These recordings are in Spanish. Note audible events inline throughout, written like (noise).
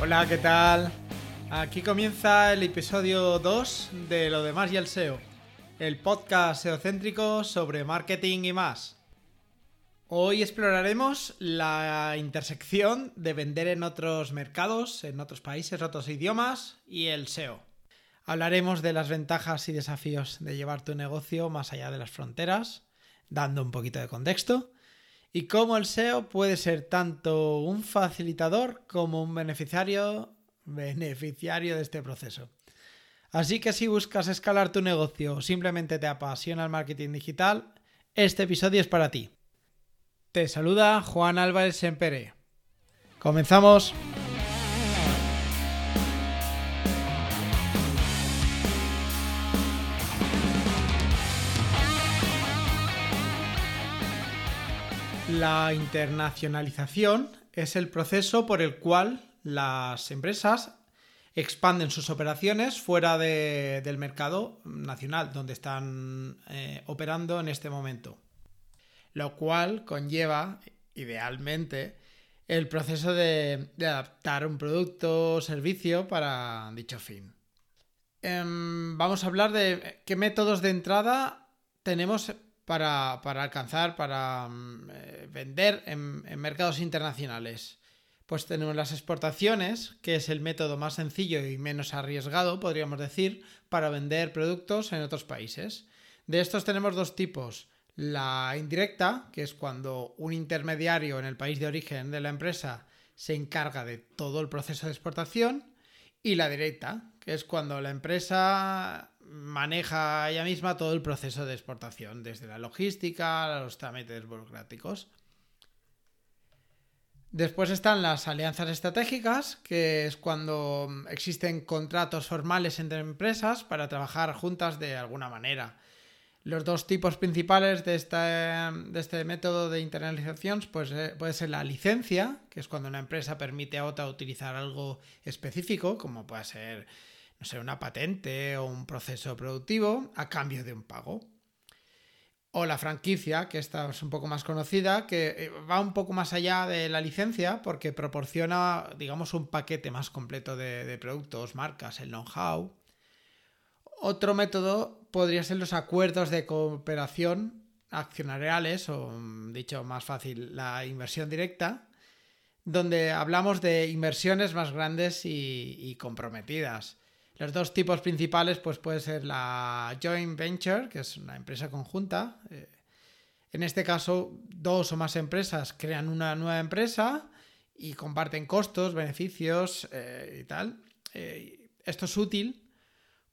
Hola, ¿qué tal? Aquí comienza el episodio 2 de Lo demás y el SEO, el podcast SEOcéntrico sobre marketing y más. Hoy exploraremos la intersección de vender en otros mercados, en otros países, otros idiomas y el SEO. Hablaremos de las ventajas y desafíos de llevar tu negocio más allá de las fronteras, dando un poquito de contexto y cómo el SEO puede ser tanto un facilitador como un beneficiario, beneficiario de este proceso. Así que si buscas escalar tu negocio o simplemente te apasiona el marketing digital, este episodio es para ti. Te saluda Juan Álvarez Sempere. Comenzamos. La internacionalización es el proceso por el cual las empresas expanden sus operaciones fuera del mercado nacional donde están eh, operando en este momento. Lo cual conlleva, idealmente, el proceso de, adaptar un producto o servicio para dicho fin. Em, vamos a hablar de qué métodos de entrada tenemos para, alcanzar, para mm, eh, vender en, mercados internacionales? Pues tenemos las exportaciones, que es el método más sencillo y menos arriesgado, podríamos decir, para vender productos en otros países. De estos tenemos dos tipos. La indirecta, que es cuando un intermediario en el país de origen de la empresa se encarga de todo el proceso de exportación. Y la directa, que es cuando la empresa maneja ella misma todo el proceso de exportación, desde la logística a los trámites burocráticos. Después están las alianzas estratégicas, que es cuando existen contratos formales entre empresas para trabajar juntas de alguna manera. Los dos tipos principales de este, de este método de internalización pues, eh, puede ser la licencia, que es cuando una empresa permite a otra utilizar algo específico, como puede ser no sé, una patente o un proceso productivo a cambio de un pago. O la franquicia, que esta es un poco más conocida, que eh, va un poco más allá de la licencia porque proporciona, digamos, un paquete más completo de, productos, marcas, el know-how. Otro método podría ser los acuerdos de cooperación accionariales, o mm, dicho más fácil, la inversión directa, donde hablamos de inversiones más grandes y comprometidas. Los dos tipos principales, pues puede ser la joint venture, que es una empresa conjunta. Eh, en este caso, dos o más empresas crean una nueva empresa y comparten costos, beneficios eh, y tal. Eh, esto es útil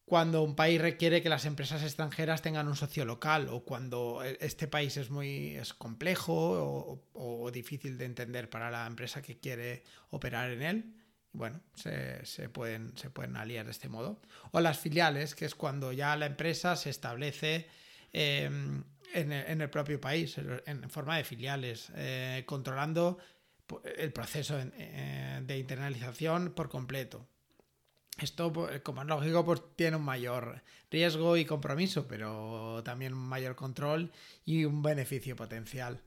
cuando un país requiere que las empresas extranjeras tengan un socio local o cuando este país es muy es complejo o difícil de entender para la empresa que quiere operar en él bueno, se, pueden, se pueden aliar de este modo. O las filiales, que es cuando ya la empresa se establece em, en, el, propio país, en, forma de filiales, eh, controlando el proceso eh, de internalización por completo. Esto, como es lógico, pues tiene un mayor riesgo y compromiso, pero también un mayor control y un beneficio potencial.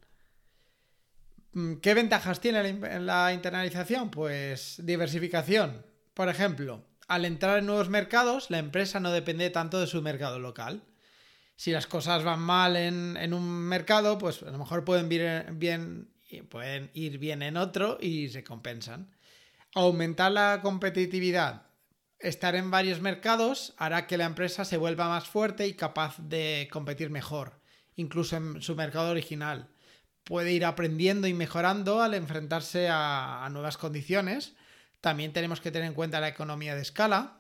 Mm, ¿Qué ventajas tiene la internalización? Pues diversificación. Por ejemplo, al entrar en nuevos mercados, la empresa no depende tanto de su mercado local. Si las cosas van mal en, un mercado, pues a lo mejor bien, pueden ir bien en otro y se compensan. Aumentar la competitividad. Estar en varios mercados hará que la empresa se vuelva más fuerte y capaz de competir mejor, incluso en su mercado original puede ir aprendiendo y mejorando al enfrentarse a, nuevas condiciones. También tenemos que tener en cuenta la economía de escala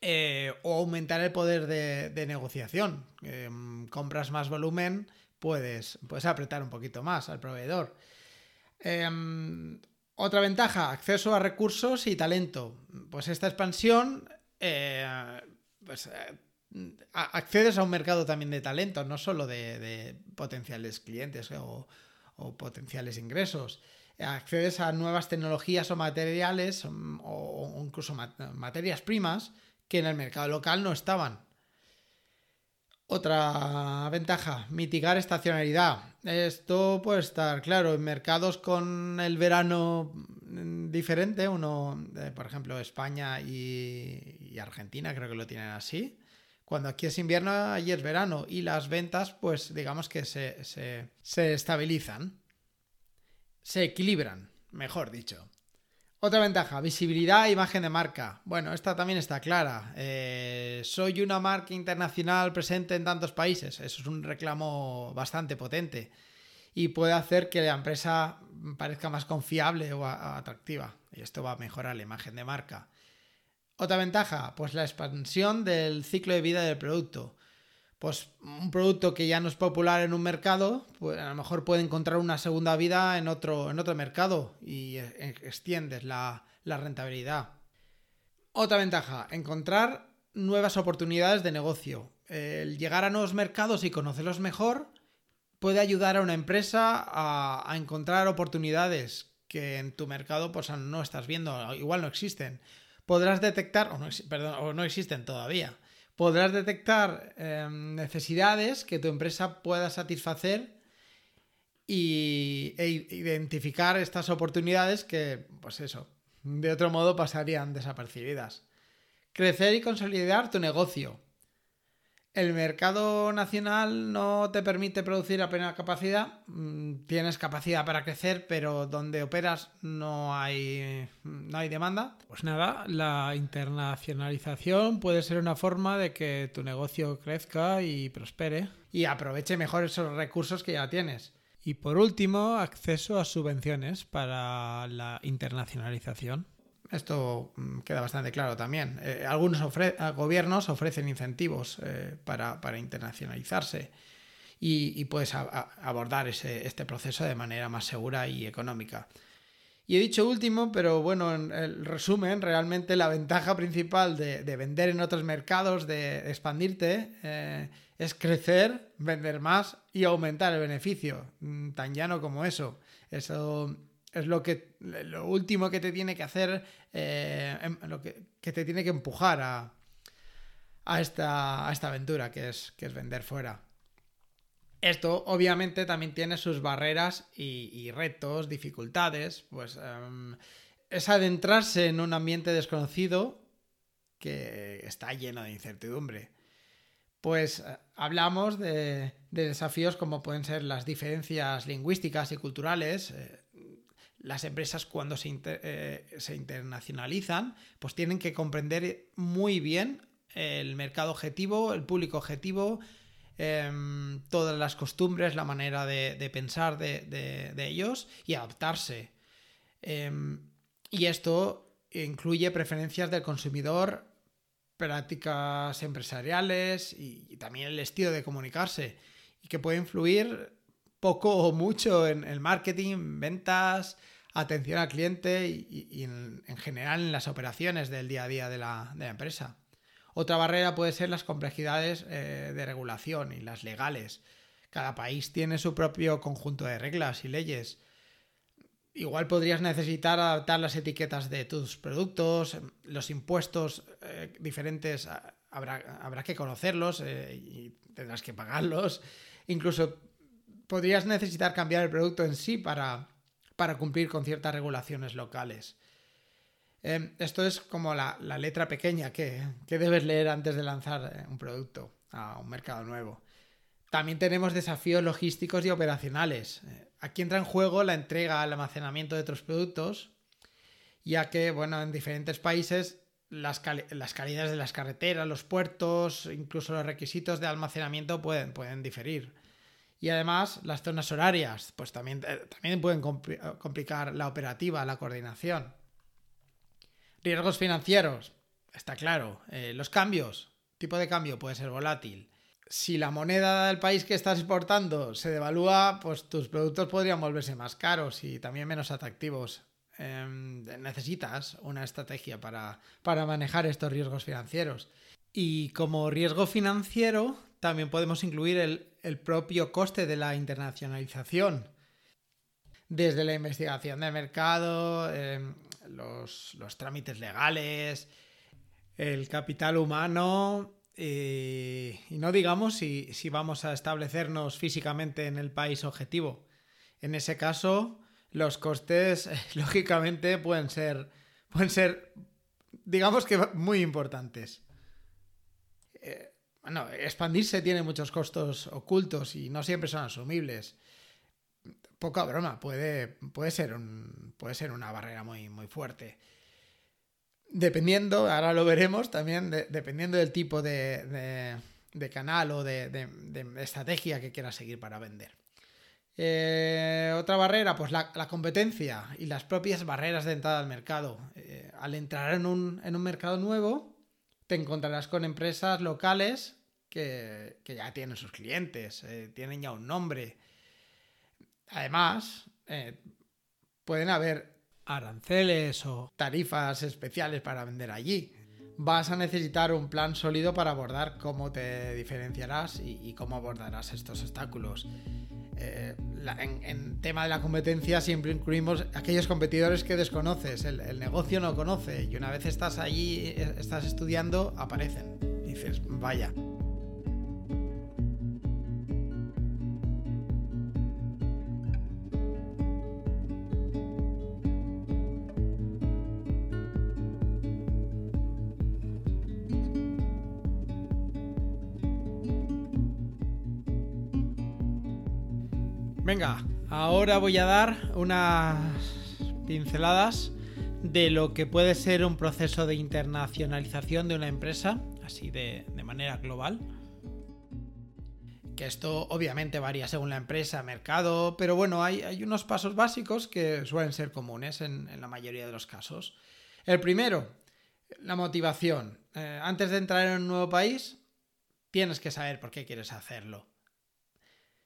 eh, o aumentar el poder de, negociación. Em, compras más volumen, puedes, puedes apretar un poquito más al proveedor. Em, otra ventaja, acceso a recursos y talento. Pues esta expansión eh, pues, eh, accedes a un mercado también de talento, no solo de, potenciales clientes o, potenciales ingresos. accedes a nuevas tecnologías o materiales o, incluso materias primas que en el mercado local no estaban. Otra ventaja, mitigar estacionalidad. Esto puede estar claro en mercados con el verano diferente, uno, eh, por ejemplo, España y, Argentina creo que lo tienen así. Cuando aquí es invierno, allí es verano y las ventas, pues digamos que se, se estabilizan, se equilibran, mejor dicho. Otra ventaja, visibilidad e imagen de marca. Bueno, esta también está clara. Eh, soy una marca internacional presente en tantos países. Eso es un reclamo bastante potente. Y puede hacer que la empresa parezca más confiable o atractiva. Y esto va a mejorar la imagen de marca. Otra ventaja, pues la expansión del ciclo de vida del producto pues un producto que ya no es popular en un mercado, pues a lo mejor puede encontrar una segunda vida en otro, en otro mercado y e, extiendes la, rentabilidad. Otra ventaja, encontrar nuevas oportunidades de negocio. El llegar a nuevos mercados y conocerlos mejor puede ayudar a una empresa a, a, encontrar oportunidades que en tu mercado pues, no estás viendo, igual no existen. Podrás detectar, o no, perdón, o no existen todavía podrás detectar em, necesidades que tu empresa pueda satisfacer y, e identificar estas oportunidades que, pues eso, de otro modo pasarían desapercibidas. Crecer y consolidar tu negocio el mercado nacional no te permite producir a plena capacidad. Mm, tienes capacidad para crecer, pero donde operas no hay, no hay demanda. Pues nada, la internacionalización puede ser una forma de que tu negocio crezca y prospere y aproveche mejor esos recursos que ya tienes. Y por último, acceso a subvenciones para la internacionalización. Esto mm, queda bastante claro también. Eh, algunos gobiernos ofrecen incentivos eh, para, internacionalizarse y, puedes abordar este proceso de manera más segura y económica. Y he dicho último, pero bueno, en el resumen, realmente la ventaja principal de, vender en otros mercados, de expandirte, eh, es crecer, vender más y aumentar el beneficio. Mm, tan llano como eso. Eso es lo que lo último que te tiene que hacer, eh, em, lo que, te tiene que empujar a, a, esta, esta, aventura que es, que es vender fuera. Esto obviamente también tiene sus barreras y, retos, dificultades, pues em, es adentrarse en un ambiente desconocido que está lleno de incertidumbre. Pues eh, hablamos de, desafíos como pueden ser las diferencias lingüísticas y culturales, eh, las empresas cuando eh, se, internacionalizan, pues tienen que comprender muy bien el mercado objetivo, el público objetivo, em, todas las costumbres, la manera de, pensar de, ellos y adaptarse. Em, y esto incluye preferencias del consumidor, prácticas empresariales y, y también el estilo de comunicarse y que puede influir poco o mucho en el marketing, ventas, atención al cliente y, en, general en las operaciones del día a día de la, empresa. Otra barrera puede ser las complejidades eh, de regulación y las legales. Cada país tiene su propio conjunto de reglas y leyes. Igual podrías necesitar adaptar las etiquetas de tus productos, los impuestos eh, diferentes, habrá, habrá, que conocerlos eh, y tendrás que pagarlos. Incluso podrías necesitar cambiar el producto en sí para, para cumplir con ciertas regulaciones locales. Em, esto es como la, letra pequeña que, debes leer antes de lanzar eh, un producto a un mercado nuevo. También tenemos desafíos logísticos y operacionales. Eh, aquí entra en juego la entrega al almacenamiento de otros productos, ya que, bueno, en diferentes países las, calidades de las carreteras, los puertos, incluso los requisitos de almacenamiento pueden, pueden diferir. Y además las zonas horarias, pues también, eh, también pueden complicar la operativa, la coordinación. Riesgos financieros, está claro. Eh, los cambios, tipo de cambio puede ser volátil. Si la moneda del país que estás exportando se devalúa, pues tus productos podrían volverse más caros y también menos atractivos. Em, necesitas una estrategia para, para manejar estos riesgos financieros. Y como riesgo financiero, también podemos incluir el, propio coste de la internacionalización. desde la investigación de mercado, em, los, trámites legales, el capital humano y, no digamos si, vamos a establecernos físicamente en el país objetivo. En ese caso, los costes, (laughs) lógicamente, pueden ser, pueden ser digamos que muy importantes. Eh, bueno, expandirse tiene muchos costos ocultos y no siempre son asumibles poca broma, puede, puede, ser, un, puede ser una barrera muy, muy fuerte. Dependiendo, ahora lo veremos también, dependiendo del tipo de, canal o de, estrategia que quieras seguir para vender. Eh, otra barrera, pues la, competencia y las propias barreras de entrada al mercado. Eh, al entrar en un, mercado nuevo, te encontrarás con empresas locales que, ya tienen sus clientes, eh, tienen ya un nombre, Además, eh, pueden haber aranceles o tarifas especiales para vender allí. Vas a necesitar un plan sólido para abordar cómo te diferenciarás y, cómo abordarás estos obstáculos. Eh, en, tema de la competencia siempre incluimos aquellos competidores que desconoces, el, el, negocio no conoce y una vez estás allí, eh, estás estudiando, aparecen. Dices, vaya. Venga, ahora voy a dar unas pinceladas de lo que puede ser un proceso de internacionalización de una empresa, así de, manera global. Que esto obviamente varía según la empresa, mercado, pero bueno, hay, unos pasos básicos que suelen ser comunes en, la mayoría de los casos. El primero, la motivación. Eh, antes de entrar en un nuevo país, tienes que saber por qué quieres hacerlo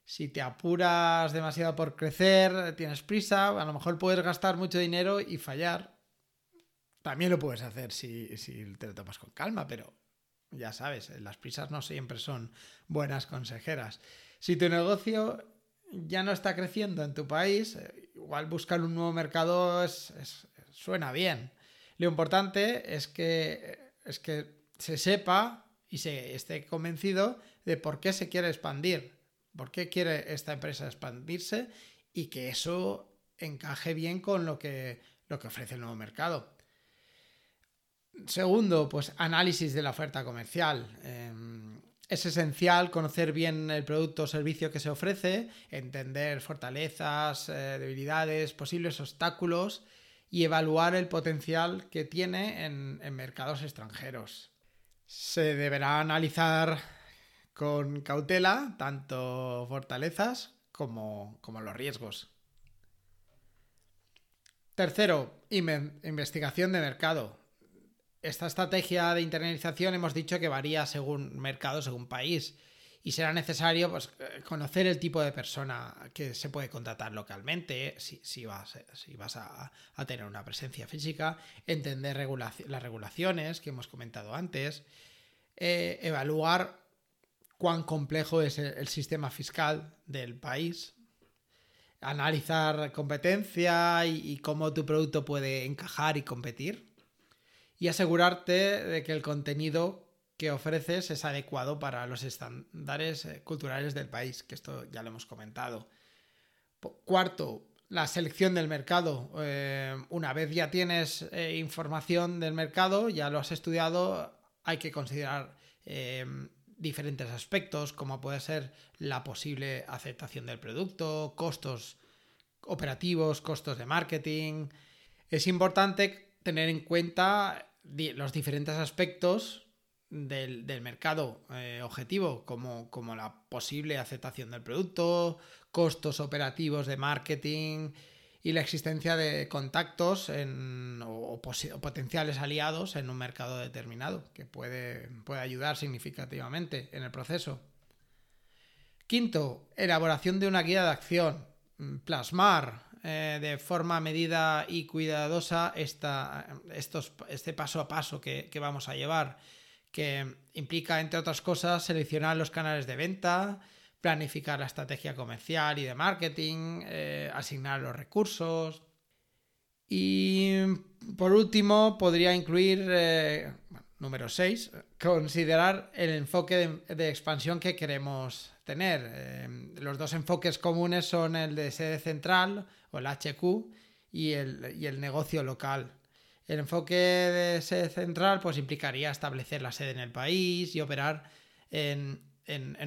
si te apuras demasiado por crecer, tienes prisa, a lo mejor puedes gastar mucho dinero y fallar. También lo puedes hacer si, te lo tomas con calma, pero ya sabes, las prisas no siempre son buenas consejeras. Si tu negocio ya no está creciendo en tu país, eh, igual buscar un nuevo mercado suena bien. Lo importante es que, es que se sepa y se esté convencido de por qué se quiere expandir por qué quiere esta empresa expandirse y que eso encaje bien con lo que, lo que ofrece el nuevo mercado. Segundo, pues análisis de la oferta comercial. Em, es esencial conocer bien el producto o servicio que se ofrece, entender fortalezas, eh, debilidades, posibles obstáculos y evaluar el potencial que tiene en mercados extranjeros. Se deberá analizar con cautela tanto fortalezas como, los riesgos. Tercero, investigación de mercado. Esta estrategia de internalización hemos dicho que varía según mercado, según país. Y será necesario pues, conocer el tipo de persona que se puede contratar localmente, si, vas, si vas a, tener una presencia física, entender las regulaciones que hemos comentado antes, eh, evaluar cuán complejo es el, sistema fiscal del país, analizar competencia y, cómo tu producto puede encajar y competir, y asegurarte de que el contenido que ofreces es adecuado para los estándares eh, culturales del país, que esto ya lo hemos comentado. Cuarto, la selección del mercado. Eh, una vez ya tienes eh, información del mercado, ya lo has estudiado, hay que considerar diferentes aspectos, como puede ser la posible aceptación del producto, costos operativos, costos de marketing. Es importante tener en cuenta los diferentes aspectos del, mercado eh, objetivo, como, como la posible aceptación del producto, costos operativos de marketing, y la existencia de contactos o, potenciales aliados en un mercado determinado, que puede, puede ayudar significativamente en el proceso. Quinto, elaboración de una guía de acción. Mm, plasmar eh, de forma medida y cuidadosa esta, estos, este paso a paso que, que, vamos a llevar, que implica, entre otras cosas, seleccionar los canales de venta, planificar la estrategia comercial y de marketing, eh, asignar los recursos. Y por último, podría incluir, eh, número 6, considerar el enfoque de, expansión que queremos tener. Eh, los dos enfoques comunes son el de sede central o el HQ y el, y el negocio local. El enfoque de sede central pues implicaría establecer la sede en el país y operar en,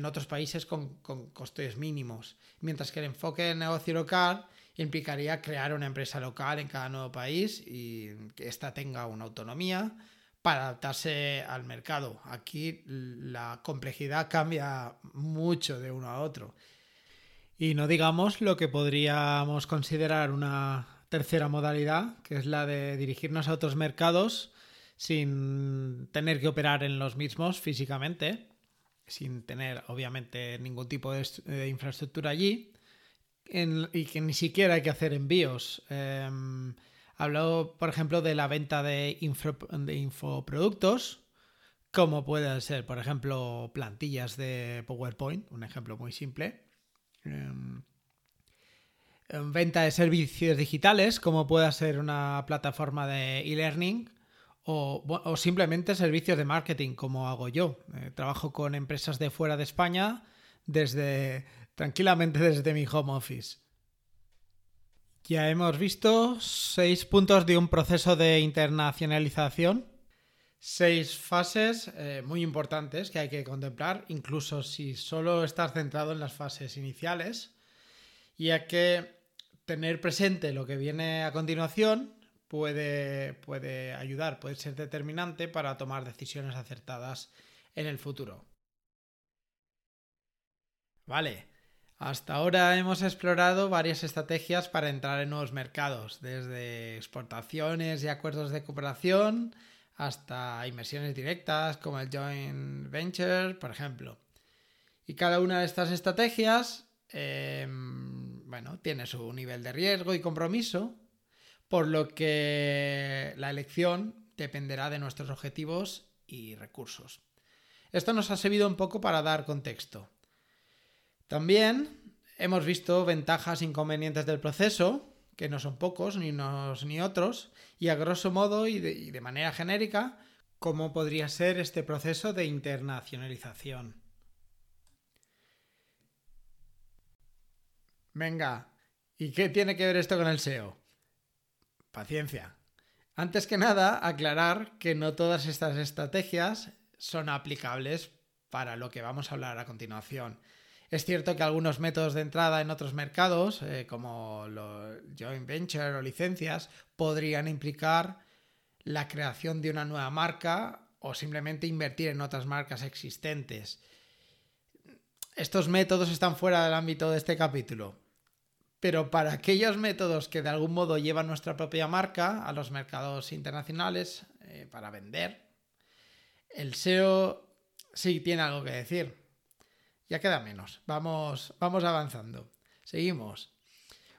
otros países con, costes mínimos, mientras que el enfoque de negocio local implicaría crear una empresa local en cada nuevo país y que ésta tenga una autonomía para adaptarse al mercado. Aquí la complejidad cambia mucho de uno a otro. Y no digamos lo que podríamos considerar una tercera modalidad, que es la de dirigirnos a otros mercados sin tener que operar en los mismos físicamente, sin tener obviamente ningún tipo de, infraestructura allí y que ni siquiera hay que hacer envíos. Eh, por ejemplo, de la venta de, de infoproductos, como pueden ser, por ejemplo, plantillas de PowerPoint, un ejemplo muy simple. Em, venta de servicios digitales, como pueda ser una plataforma de e-learning o, simplemente servicios de marketing, como hago yo. Eh, trabajo con empresas de fuera de España desde tranquilamente desde mi home office. Ya hemos visto seis puntos de un proceso de internacionalización, seis fases eh, muy importantes que hay que contemplar, incluso si solo estás centrado en las fases iniciales, ya que tener presente lo que viene a continuación puede, puede ayudar, puede ser determinante para tomar decisiones acertadas en el futuro. Vale, hasta ahora hemos explorado varias estrategias para entrar en nuevos mercados, desde exportaciones y acuerdos de cooperación hasta inversiones directas como el joint venture, por ejemplo. Y cada una de estas estrategias Em, bueno, tiene su nivel de riesgo y compromiso, por lo que la elección dependerá de nuestros objetivos y recursos. Esto nos ha servido un poco para dar contexto. También hemos visto ventajas e inconvenientes del proceso, que no son pocos, ni unos ni otros, y a grosso modo y de, y de manera genérica, cómo podría ser este proceso de internacionalización. Venga, ¿y qué tiene que ver esto con el SEO? Paciencia. Antes que nada, aclarar que no todas estas estrategias son aplicables para lo que vamos a hablar a continuación. Es cierto que algunos métodos de entrada en otros mercados, eh, como los joint venture o licencias, podrían implicar la creación de una nueva marca o simplemente invertir en otras marcas existentes. Estos métodos están fuera del ámbito de este capítulo, pero para aquellos métodos que de algún modo llevan nuestra propia marca a los mercados internacionales eh, para vender, el SEO sí tiene algo que decir. Ya queda menos. Vamos, vamos avanzando. Seguimos.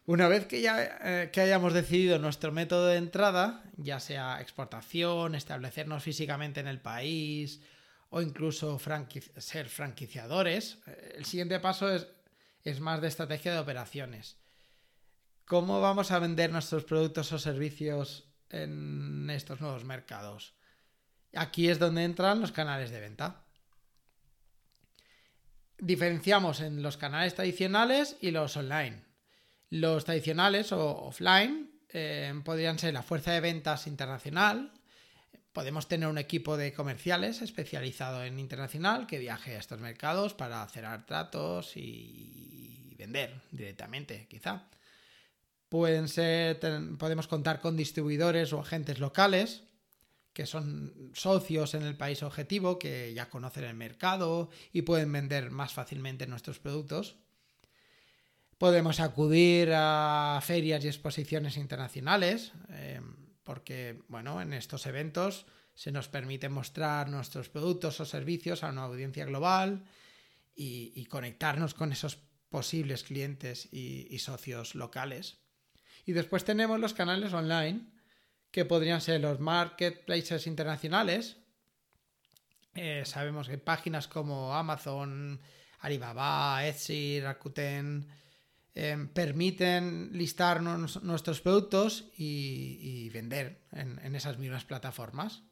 Una vez que ya eh, que hayamos decidido nuestro método de entrada, ya sea exportación, establecernos físicamente en el país o incluso ser franquiciadores, eh, el siguiente paso es, es más de estrategia de operaciones. ¿Cómo vamos a vender nuestros productos o servicios en estos nuevos mercados? Aquí es donde entran los canales de venta. Diferenciamos en los canales tradicionales y los online. Los tradicionales o offline eh, podrían ser la fuerza de ventas internacional. Podemos tener un equipo de comerciales especializado en internacional que viaje a estos mercados para cerrar tratos y vender directamente, quizá. Pueden ser, podemos contar con distribuidores o agentes locales que son socios en el país objetivo, que ya conocen el mercado y pueden vender más fácilmente nuestros productos. Podemos acudir a ferias y exposiciones internacionales, eh, porque bueno, en estos eventos se nos permite mostrar nuestros productos o servicios a una audiencia global y, conectarnos con esos posibles clientes y socios locales. Y después tenemos los canales online, que podrían ser los marketplaces internacionales. Eh, sabemos que páginas como Amazon, Alibaba, Etsy, Rakuten, em, permiten listar nuestros productos y, vender en, esas mismas plataformas.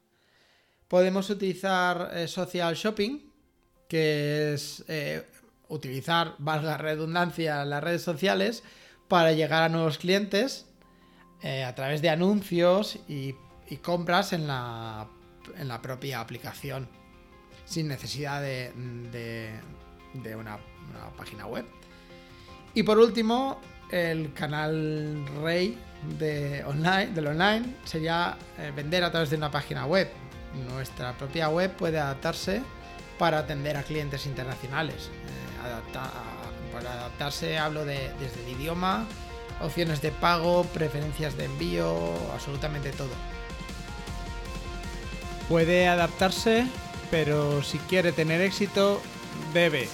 Podemos utilizar eh, social shopping, que es eh, utilizar, valga redundancia, las redes sociales para llegar a nuevos clientes eh, a través de anuncios y, compras en la, en la, propia aplicación, sin necesidad de, de, una, página web. Y por último, el canal rey de online, del online sería eh, vender a través de una página web. Nuestra propia web puede adaptarse para atender a clientes internacionales. Eh, adaptarse hablo de, desde el idioma, opciones de pago, preferencias de envío, absolutamente todo. Puede adaptarse, pero si quiere tener éxito, debe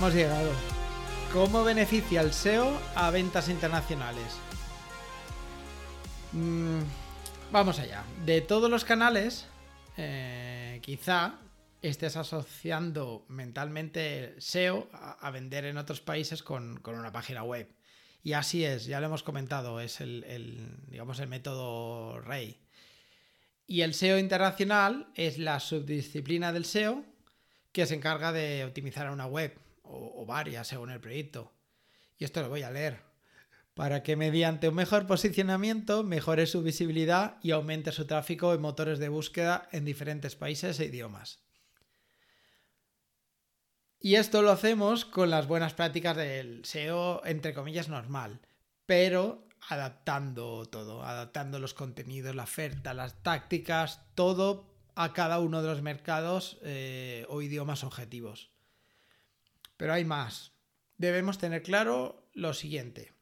hemos llegado. ¿Cómo beneficia el SEO a ventas internacionales? Mm, vamos allá. De todos los canales, eh, quizá estés asociando mentalmente SEO a, vender en otros países con, una página web. Y así es, ya lo hemos comentado, es el, digamos, el método rey. Y el SEO internacional es la subdisciplina del SEO que se encarga de optimizar una web o, varias según el proyecto. Y esto lo voy a leer. Para que mediante un mejor posicionamiento mejore su visibilidad y aumente su tráfico en motores de búsqueda en diferentes países e idiomas. Y esto lo hacemos con las buenas prácticas del SEO, entre comillas, normal, pero adaptando todo, adaptando los contenidos, la oferta, las tácticas, todo a cada uno de los mercados eh, o idiomas objetivos. Pero hay más. Debemos tener claro lo siguiente.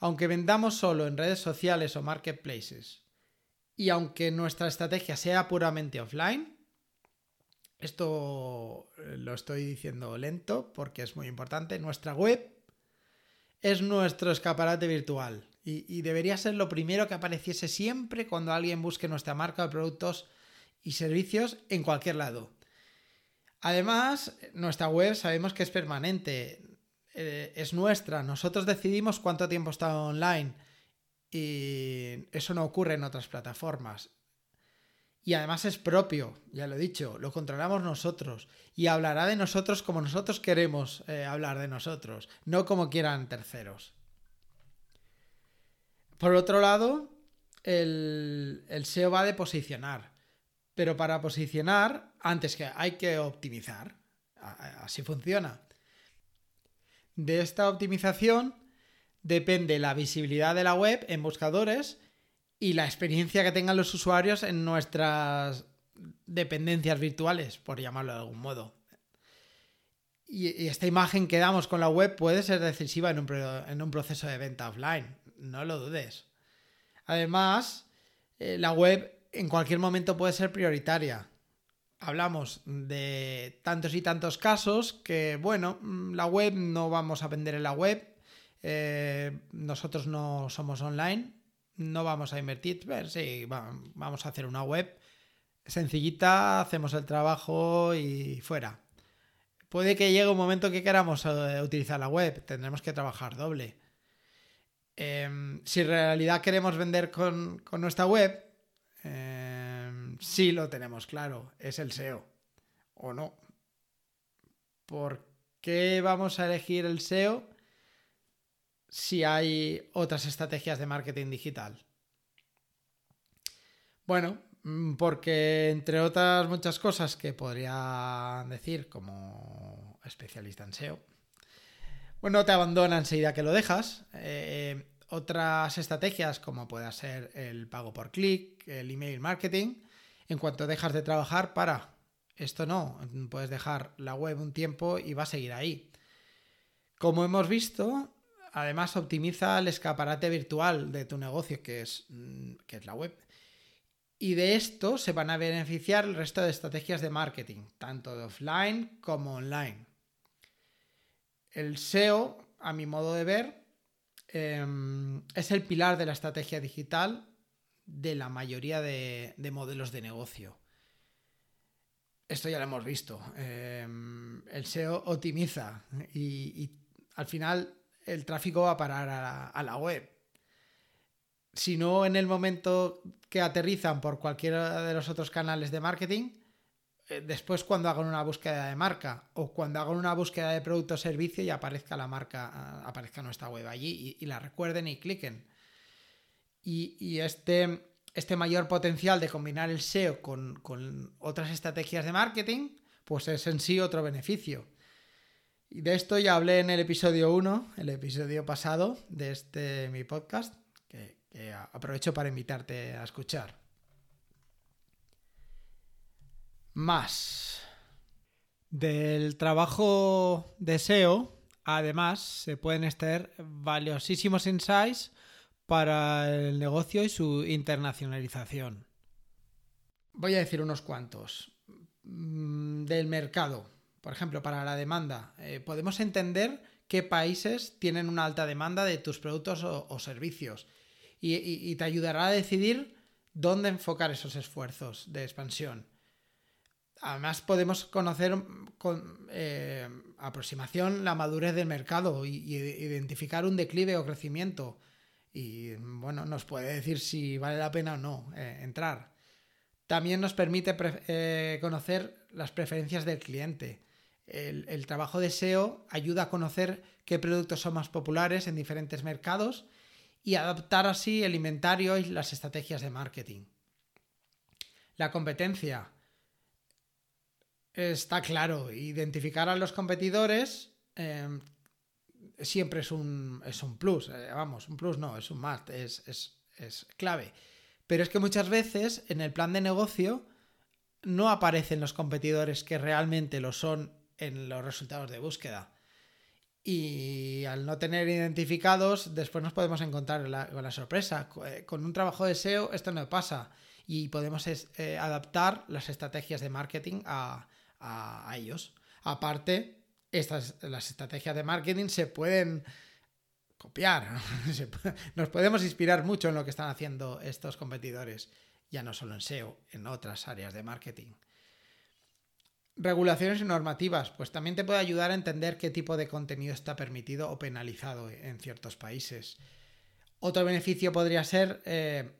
Aunque vendamos solo en redes sociales o marketplaces, y aunque nuestra estrategia sea puramente offline, esto eh, lo estoy diciendo lento porque es muy importante, nuestra web es nuestro escaparate virtual y, y, debería ser lo primero que apareciese siempre cuando alguien busque nuestra marca de productos y servicios en cualquier lado. Además, nuestra web sabemos que es permanente, eh, es nuestra, nosotros decidimos cuánto tiempo está online y eso no ocurre en otras plataformas. Y además es propio, ya lo he dicho, lo controlamos nosotros y hablará de nosotros como nosotros queremos eh, hablar de nosotros, no como quieran terceros. Por otro lado, el, el SEO va de posicionar. Pero para posicionar, antes que hay que optimizar. Así funciona. De esta optimización depende la visibilidad de la web en buscadores y la experiencia que tengan los usuarios en nuestras dependencias virtuales, por llamarlo de algún modo. Y, esta imagen que damos con la web puede ser decisiva en un, en un proceso de venta offline, no lo dudes. Además, eh, la web en cualquier momento puede ser prioritaria. Hablamos de tantos y tantos casos que, bueno, mm, la web no vamos a vender en la web, eh, nosotros no somos online, no vamos a invertir, vamos a hacer una web sencillita, hacemos el trabajo y fuera. Puede que llegue un momento que queramos eh, utilizar la web, tendremos que trabajar doble. Em, si en realidad queremos vender con nuestra web, eh, sí lo tenemos claro, es el SEO. ¿O no? ¿Por qué vamos a elegir el SEO si hay otras estrategias de marketing digital? Bueno, mm, porque entre otras muchas cosas que podría decir como especialista en SEO, bueno, te abandona enseguida que lo dejas. Eh, otras estrategias como pueda ser el pago por clic, el email marketing, en cuanto dejas de trabajar, para. Esto no, puedes dejar la web un tiempo y va a seguir ahí. Como hemos visto, además optimiza el escaparate virtual de tu negocio, que es, mm, que es la web. Y de esto se van a beneficiar el resto de estrategias de marketing, tanto de offline como online. El SEO, a mi modo de ver, em, es el pilar de la estrategia digital de la mayoría de, modelos de negocio. Esto ya lo hemos visto. Em, el SEO optimiza y, al final el tráfico va a parar a la web si no en el momento que aterrizan por cualquiera de los otros canales de marketing, eh, después cuando hagan una búsqueda de marca o cuando hagan una búsqueda de producto o servicio y aparezca la marca, ah, aparezca nuestra web allí y, la recuerden y cliquen. Y, este, este, mayor potencial de combinar el SEO con, con otras estrategias de marketing, pues es en sí otro beneficio. Y de esto ya hablé en el episodio 1, el episodio pasado de este mi podcast, eh, aprovecho para invitarte a escuchar. Más. Del trabajo de SEO, además, se pueden extraer valiosísimos insights para el negocio y su internacionalización. Voy a decir unos cuantos. Mm, del mercado, por ejemplo, para la demanda, eh, podemos entender qué países tienen una alta demanda de tus productos o servicios y, te ayudará a decidir dónde enfocar esos esfuerzos de expansión. Además, podemos conocer con eh, aproximación la madurez del mercado y, identificar un declive o crecimiento. Y bueno, nos puede decir si vale la pena o no eh, entrar. También nos permite eh, conocer las preferencias del cliente. El, el, trabajo de SEO ayuda a conocer qué productos son más populares en diferentes mercados y adaptar así el inventario y las estrategias de marketing. La competencia. Está claro, identificar a los competidores em, siempre es un, es un plus. Eh, vamos, un plus no, es un más, es, es clave. Pero es que muchas veces en el plan de negocio no aparecen los competidores que realmente lo son en los resultados de búsqueda. Y al no tener identificados, después nos podemos encontrar con la sorpresa. Eh, con un trabajo de SEO esto no pasa y podemos eh, adaptar las estrategias de marketing a, ellos. Aparte, estas, las estrategias de marketing se pueden copiar. (laughs) Nos podemos inspirar mucho en lo que están haciendo estos competidores, ya no solo en SEO, en otras áreas de marketing. Regulaciones y normativas, pues también te puede ayudar a entender qué tipo de contenido está permitido o penalizado en ciertos países. Otro beneficio podría ser eh,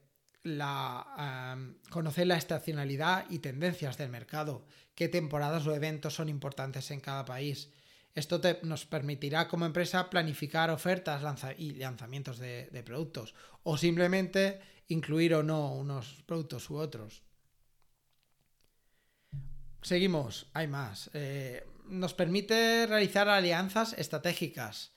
conocer la estacionalidad y tendencias del mercado, qué temporadas o eventos son importantes en cada país. Esto nos permitirá como empresa planificar ofertas y lanzamientos de productos o simplemente incluir o no unos productos u otros. Seguimos, hay más. Eh, nos permite realizar alianzas estratégicas.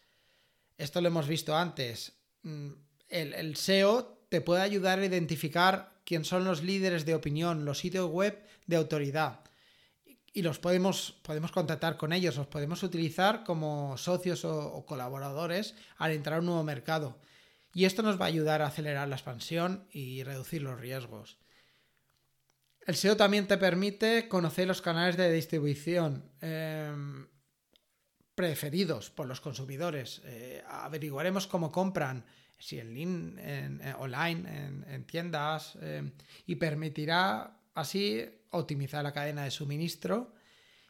Esto lo hemos visto antes. Mm, el, SEO te puede ayudar a identificar quién son los líderes de opinión, los sitios web de autoridad. Y los podemos, podemos contactar con ellos, los podemos utilizar como socios o colaboradores al entrar a un nuevo mercado. Y esto nos va a ayudar a acelerar la expansión y reducir los riesgos. El SEO también te permite conocer los canales de distribución em, preferidos por los consumidores. Eh, averiguaremos cómo compran, si en, en, online, en, tiendas, em, y permitirá así optimizar la cadena de suministro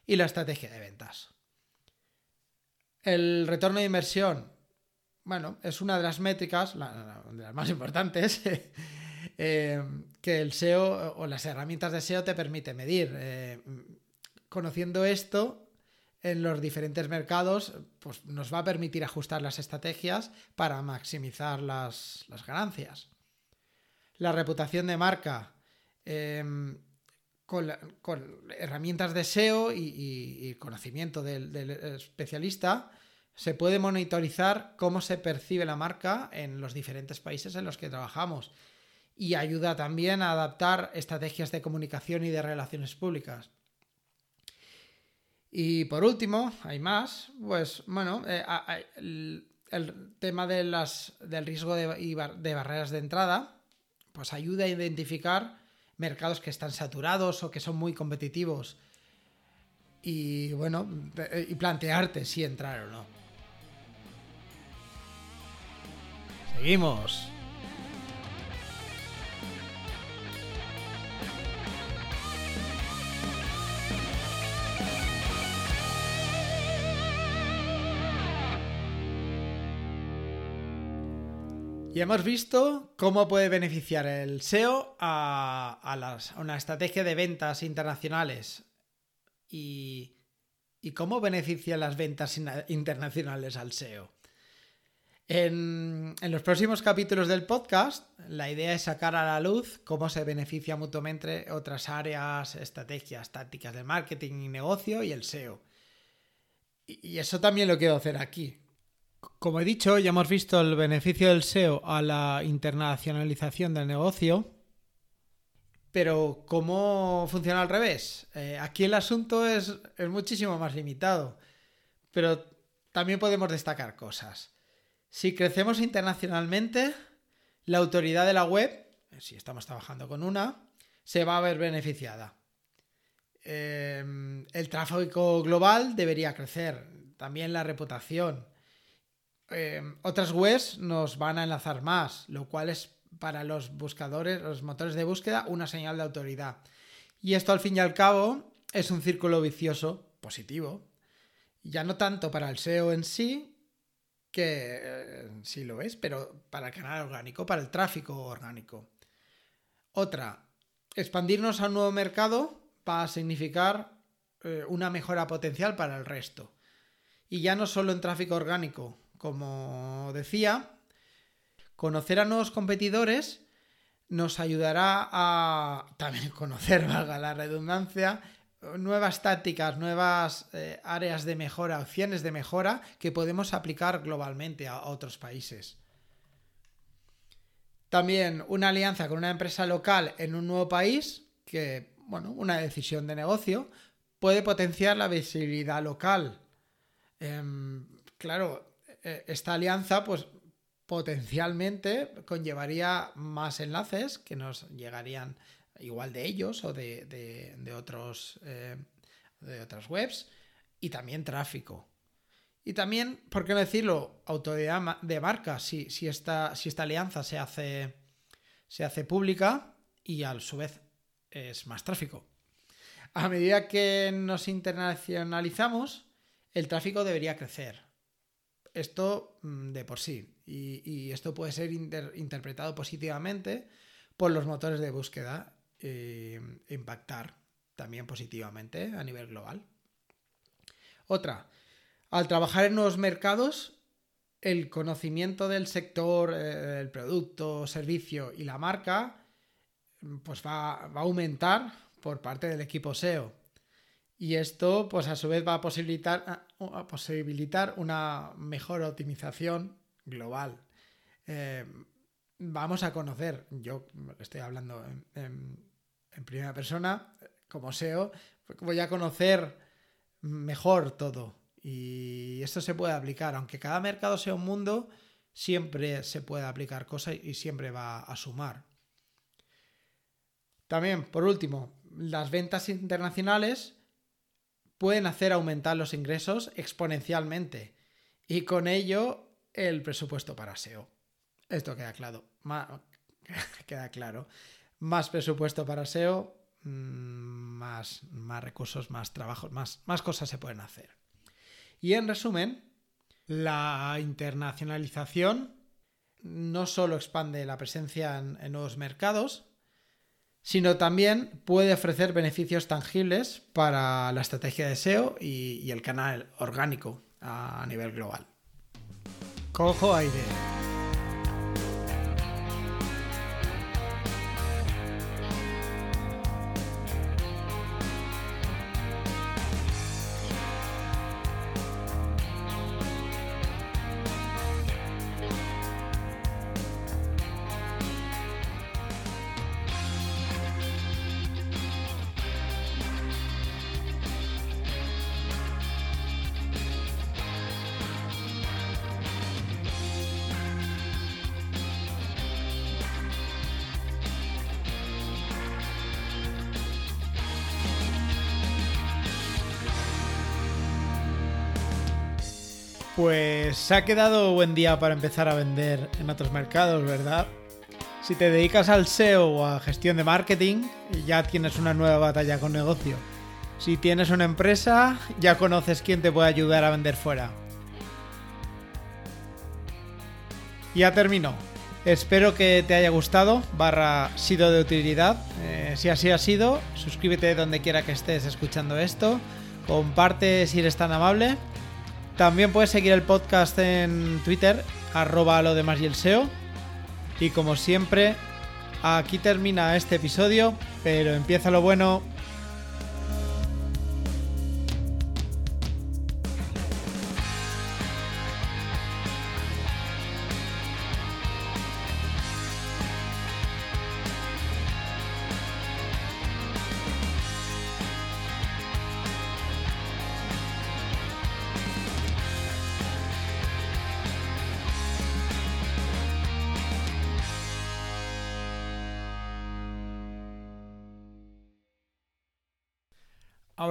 y la estrategia de ventas. El retorno de inversión, bueno, es una de las métricas, de las más importantes, (laughs) Eh, que el SEO o las herramientas de SEO te permite medir. Eh, conociendo esto en los diferentes mercados, pues nos va a permitir ajustar las estrategias para maximizar las, ganancias. La reputación de marca. Em, con, herramientas de SEO y, conocimiento del, especialista, se puede monitorizar cómo se percibe la marca en los diferentes países en los que trabajamos y ayuda también a adaptar estrategias de comunicación y de relaciones públicas. Y por último, hay más, pues bueno, eh, el tema de las, del riesgo de, de barreras de entrada, pues ayuda a identificar mercados que están saturados o que son muy competitivos y bueno, y plantearte si entrar o no. Seguimos. Y hemos visto cómo puede beneficiar el SEO a, una estrategia de ventas internacionales y, cómo beneficia las ventas internacionales al SEO. En, en, los próximos capítulos del podcast, la idea es sacar a la luz cómo se beneficia mutuamente otras áreas, estrategias, tácticas de marketing y negocio y el SEO. Y eso también lo quiero hacer aquí. Como he dicho, ya hemos visto el beneficio del SEO a la internacionalización del negocio. Pero, ¿cómo funciona al revés? Eh, aquí el asunto es, muchísimo más limitado. Pero también podemos destacar cosas. Si crecemos internacionalmente, la autoridad de la web, si estamos trabajando con una, se va a ver beneficiada. Eh, el tráfico global debería crecer, también la reputación. Eh, otras webs nos van a enlazar más, lo cual es para los buscadores, los motores de búsqueda, una señal de autoridad. Y esto al fin y al cabo es un círculo vicioso positivo. Ya no tanto para el SEO en sí, que eh, sí lo es, pero para el canal orgánico, para el tráfico orgánico. Otra, expandirnos a un nuevo mercado va a significar eh, una mejora potencial para el resto. Y ya no solo en tráfico orgánico, como decía, conocer a nuevos competidores nos ayudará a también (laughs) conocer, valga la redundancia, nuevas tácticas, nuevas eh, áreas de mejora, opciones de mejora que podemos aplicar globalmente a otros países. También una alianza con una empresa local en un nuevo país, que, bueno, una decisión de negocio, puede potenciar la visibilidad local. Em, claro, esta alianza, pues potencialmente conllevaría más enlaces que nos llegarían igual de ellos o de, otros eh, de otras webs y también tráfico. Y también, ¿por qué no decirlo? Autoridad de marca, si, si, esta, si esta alianza se hace, se hace pública y a su vez es más tráfico. A medida que nos internacionalizamos, el tráfico debería crecer. Esto mm, de por sí. Y, esto puede ser interpretado positivamente por los motores de búsqueda e impactar también positivamente a nivel global. Otra, al trabajar en nuevos mercados, el conocimiento del sector, eh, el producto, servicio y la marca, pues va, va, a aumentar por parte del equipo SEO. Y esto, pues a su vez va a posibilitar, posibilitar una mejor optimización global. Eh, vamos a conocer, yo estoy hablando en, primera persona, como SEO, voy a conocer mejor todo. Y esto se puede aplicar, aunque cada mercado sea un mundo, siempre se puede aplicar cosas y siempre va a sumar. También, por último, las ventas internacionales pueden hacer aumentar los ingresos exponencialmente y con ello el presupuesto para SEO. Esto queda claro. (laughs) Queda claro. Más presupuesto para SEO, mm, más, más recursos, más trabajos, más, más cosas se pueden hacer. Y en resumen, la internacionalización no solo expande la presencia en nuevos mercados, sino también puede ofrecer beneficios tangibles para la estrategia de SEO y, el canal orgánico a nivel global. Cojo aire. Se ha quedado buen día para empezar a vender en otros mercados, ¿verdad? Si te dedicas al SEO o a gestión de marketing, ya tienes una nueva batalla con negocio. Si tienes una empresa, ya conoces quién te puede ayudar a vender fuera. Ya terminó. Espero que te haya gustado, barra sido de utilidad. Eh, si así ha sido, suscríbete donde quiera que estés escuchando esto. Comparte si eres tan amable también puedes seguir el podcast en Twitter, arroba lo demás y el SEO. Y como siempre, aquí termina este episodio, pero empieza lo bueno.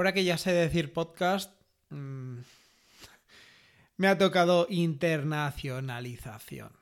Ahora que ya sé decir podcast, mmm, (laughs) me ha tocado internacionalización.